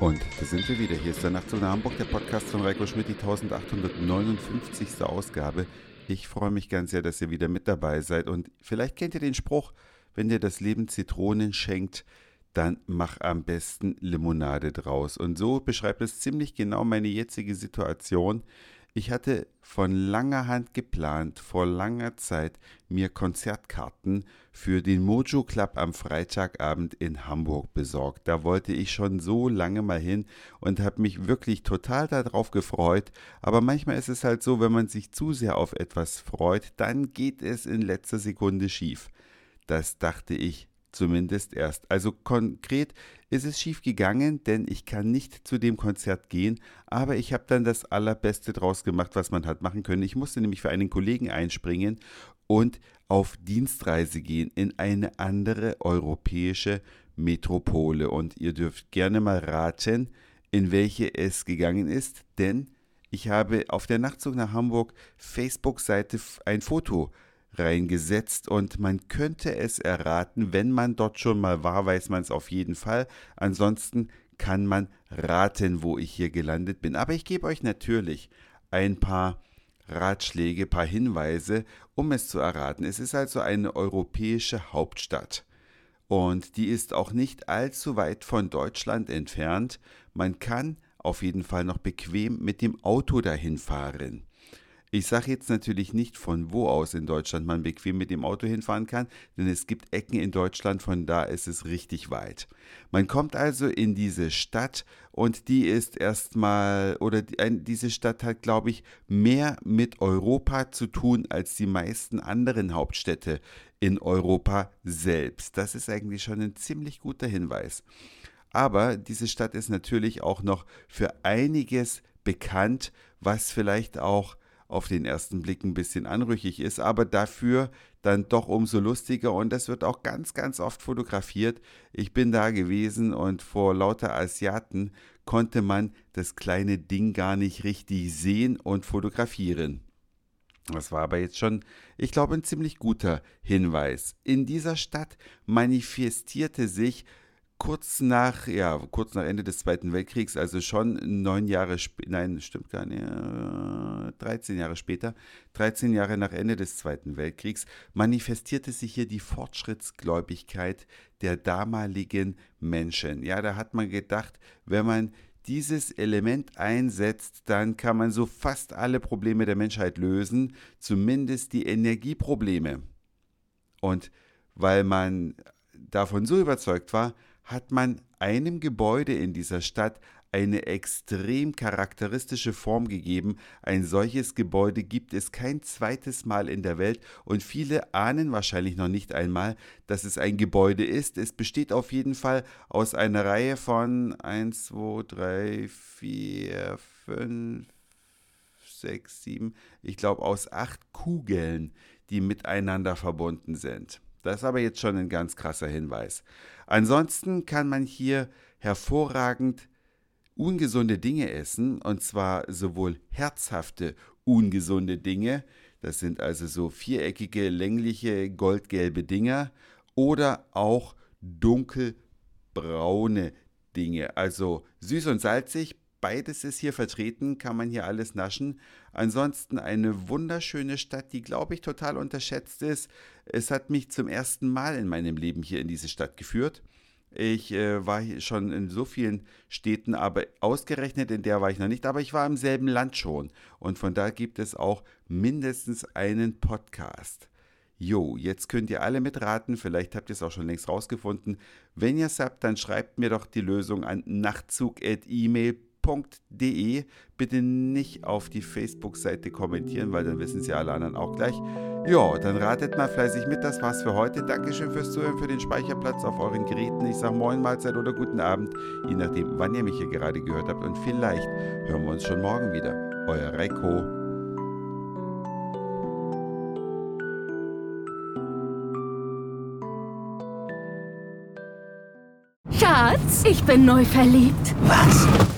Und da sind wir wieder. Hier ist der Nachtzug nach Hamburg, der Podcast von Reiko Schmidt, die 1859. Ausgabe. Ich freue mich ganz sehr, dass ihr wieder mit dabei seid. Und vielleicht kennt ihr den Spruch, wenn dir das Leben Zitronen schenkt, dann mach am besten Limonade draus. Und so beschreibt es ziemlich genau meine jetzige Situation. Ich hatte von langer Hand geplant, vor langer Zeit, mir Konzertkarten für den Mojo Club am Freitagabend in Hamburg besorgt. Da wollte ich schon so lange mal hin und habe mich wirklich total darauf gefreut. Aber manchmal ist es halt so, wenn man sich zu sehr auf etwas freut, dann geht es in letzter Sekunde schief. Das dachte ich zumindest erst. Also konkret ist es schief gegangen, denn ich kann nicht zu dem Konzert gehen, aber ich habe dann das Allerbeste draus gemacht, was man hat machen können. Ich musste nämlich für einen Kollegen einspringen und auf Dienstreise gehen in eine andere europäische Metropole. Und ihr dürft gerne mal raten, in welche es gegangen ist, denn ich habe auf der Nachtzug nach Hamburg Facebook-Seite ein Foto reingesetzt und man könnte es erraten, wenn man dort schon mal war, weiß man es auf jeden Fall. Ansonsten kann man raten, wo ich hier gelandet bin. Aber ich gebe euch natürlich ein paar Ratschläge, paar Hinweise, um es zu erraten. Es ist also eine europäische Hauptstadt. Und die ist auch nicht allzu weit von Deutschland entfernt. Man kann auf jeden Fall noch bequem mit dem Auto dahin fahren. Ich sage jetzt natürlich nicht, von wo aus in Deutschland man bequem mit dem Auto hinfahren kann, denn es gibt Ecken in Deutschland, von da ist es richtig weit. Man kommt also in diese Stadt und die ist erstmal, oder diese Stadt hat, glaube ich, mehr mit Europa zu tun als die meisten anderen Hauptstädte in Europa selbst. Das ist eigentlich schon ein ziemlich guter Hinweis. Aber diese Stadt ist natürlich auch noch für einiges bekannt, was vielleicht auch auf den ersten Blick ein bisschen anrüchig ist, aber dafür dann doch umso lustiger und das wird auch ganz, ganz oft fotografiert. Ich bin da gewesen und vor lauter Asiaten konnte man das kleine Ding gar nicht richtig sehen und fotografieren. Das war aber jetzt schon, ich glaube, ein ziemlich guter Hinweis. In dieser Stadt manifestierte sich kurz nach, ja, kurz nach Ende des Zweiten Weltkriegs, also schon neun Jahre später, nein, stimmt gar nicht, äh, 13 Jahre später, 13 Jahre nach Ende des Zweiten Weltkriegs, manifestierte sich hier die Fortschrittsgläubigkeit der damaligen Menschen. Ja, da hat man gedacht, wenn man dieses Element einsetzt, dann kann man so fast alle Probleme der Menschheit lösen, zumindest die Energieprobleme. Und weil man davon so überzeugt war, hat man einem Gebäude in dieser Stadt eine extrem charakteristische Form gegeben. Ein solches Gebäude gibt es kein zweites Mal in der Welt und viele ahnen wahrscheinlich noch nicht einmal, dass es ein Gebäude ist. Es besteht auf jeden Fall aus einer Reihe von 1, 2, 3, 4, 5, 6, 7, ich glaube aus acht Kugeln, die miteinander verbunden sind. Das ist aber jetzt schon ein ganz krasser Hinweis. Ansonsten kann man hier hervorragend ungesunde Dinge essen, und zwar sowohl herzhafte ungesunde Dinge, das sind also so viereckige, längliche, goldgelbe Dinger, oder auch dunkelbraune Dinge, also süß und salzig, Beides ist hier vertreten, kann man hier alles naschen. Ansonsten eine wunderschöne Stadt, die, glaube ich, total unterschätzt ist. Es hat mich zum ersten Mal in meinem Leben hier in diese Stadt geführt. Ich äh, war schon in so vielen Städten, aber ausgerechnet in der war ich noch nicht, aber ich war im selben Land schon. Und von da gibt es auch mindestens einen Podcast. Jo, jetzt könnt ihr alle mitraten, vielleicht habt ihr es auch schon längst rausgefunden. Wenn ihr es habt, dann schreibt mir doch die Lösung an nachtzug.email.com www.ftf.de. Bitte nicht auf die Facebook-Seite kommentieren, weil dann wissen sie alle anderen auch gleich. Ja, dann ratet mal fleißig mit. Das war's für heute. Dankeschön fürs Zuhören, für den Speicherplatz auf euren Geräten. Ich sage Moin, Mahlzeit oder guten Abend, je nachdem, wann ihr mich hier gerade gehört habt. Und vielleicht hören wir uns schon morgen wieder. Euer Reiko. Schatz, ich bin neu verliebt. Was?